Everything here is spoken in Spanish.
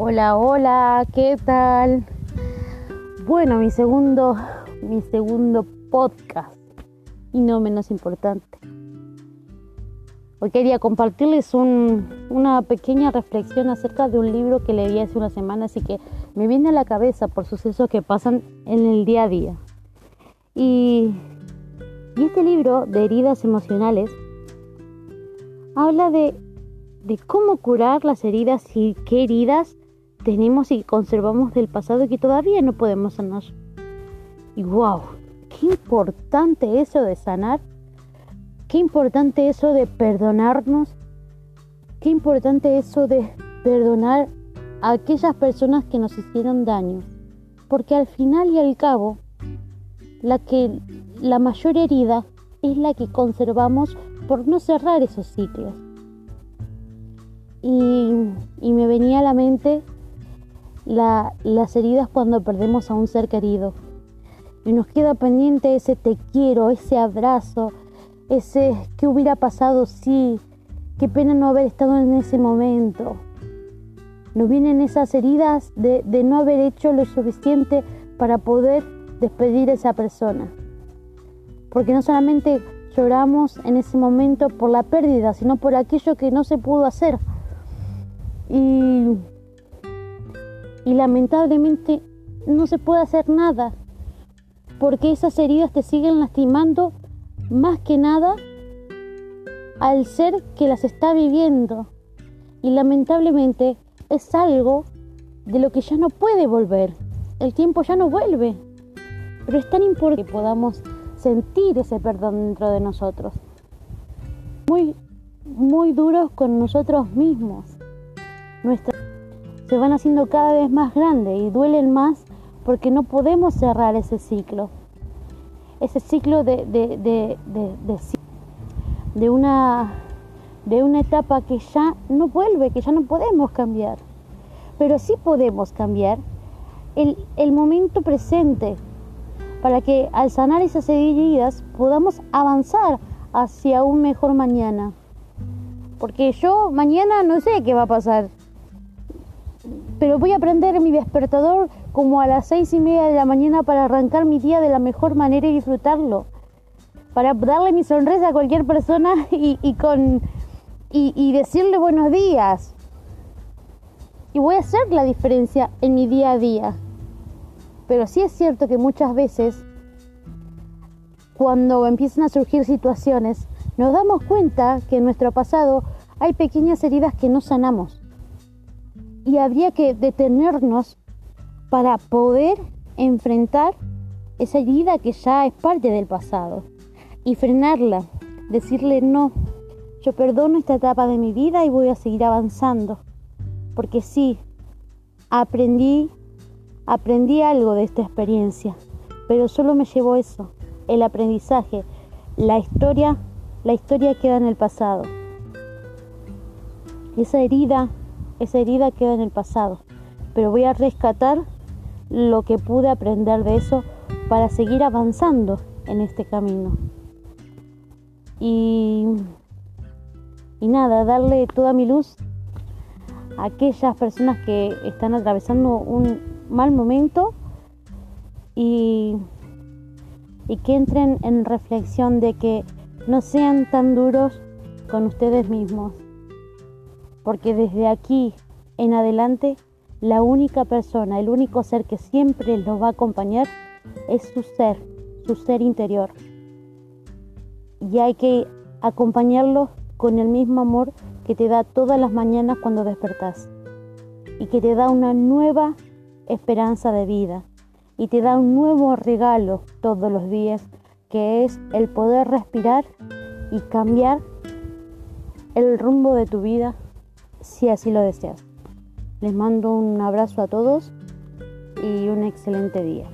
Hola, hola, ¿qué tal? Bueno, mi segundo, mi segundo podcast y no menos importante. Hoy quería compartirles una pequeña reflexión acerca de un libro que leí hace una semana, así que me viene a la cabeza por sucesos que pasan en el día a día. Y, y este libro de heridas emocionales habla de, de cómo curar las heridas y qué heridas tenemos y conservamos del pasado que todavía no podemos sanar. Y wow, qué importante eso de sanar, qué importante eso de perdonarnos, qué importante eso de perdonar a aquellas personas que nos hicieron daño. Porque al final y al cabo, la que la mayor herida es la que conservamos por no cerrar esos ciclos. Y, y me venía a la mente las heridas cuando perdemos a un ser querido. Y nos queda pendiente ese te quiero, ese abrazo, ese qué hubiera pasado si, qué pena no haber estado en ese momento. Nos vienen esas heridas de, de no haber hecho lo suficiente para poder despedir a esa persona. Porque no solamente lloramos en ese momento por la pérdida, sino por aquello que no se pudo hacer. Y y lamentablemente no se puede hacer nada porque esas heridas te siguen lastimando más que nada al ser que las está viviendo y lamentablemente es algo de lo que ya no puede volver. El tiempo ya no vuelve. Pero es tan importante que podamos sentir ese perdón dentro de nosotros. Muy, muy duros con nosotros mismos. Nuestra se van haciendo cada vez más grandes y duelen más porque no podemos cerrar ese ciclo. Ese ciclo de, de, una, de una etapa que ya no vuelve, que ya no podemos cambiar. Pero sí podemos cambiar el, el momento presente para que al sanar esas heridas podamos avanzar hacia un mejor mañana. Porque yo mañana no sé qué va a pasar pero voy a prender mi despertador como a las seis y media de la mañana para arrancar mi día de la mejor manera y disfrutarlo. Para darle mi sonrisa a cualquier persona y, con, y, decirle buenos días. Y voy a hacer la diferencia en mi día a día. Pero sí es cierto que muchas veces, cuando empiezan a surgir situaciones, nos damos cuenta que en nuestro pasado hay pequeñas heridas que no sanamos y habría que detenernos para poder enfrentar esa herida que ya es parte del pasado y frenarla, decirle no, yo perdono esta etapa de mi vida y voy a seguir avanzando, porque sí, aprendí, aprendí algo de esta experiencia, pero solo me llevó eso, el aprendizaje, la historia, la historia queda en el pasado. Esa herida esa herida queda en el pasado, pero voy a rescatar lo que pude aprender de eso para seguir avanzando en este camino. Y, nada, darle toda mi luz a aquellas personas que están atravesando un mal momento y que entren en reflexión de que no sean tan duros con ustedes mismos porque desde aquí en adelante la única persona, el único ser que siempre los va a acompañar es su ser, su ser interior. Y hay que acompañarlo con el mismo amor que te da todas las mañanas cuando despertás y que te da una nueva esperanza de vida y te da un nuevo regalo todos los días que es el poder respirar y cambiar el rumbo de tu vida si así lo deseas. Les mando un abrazo a todos y un excelente día.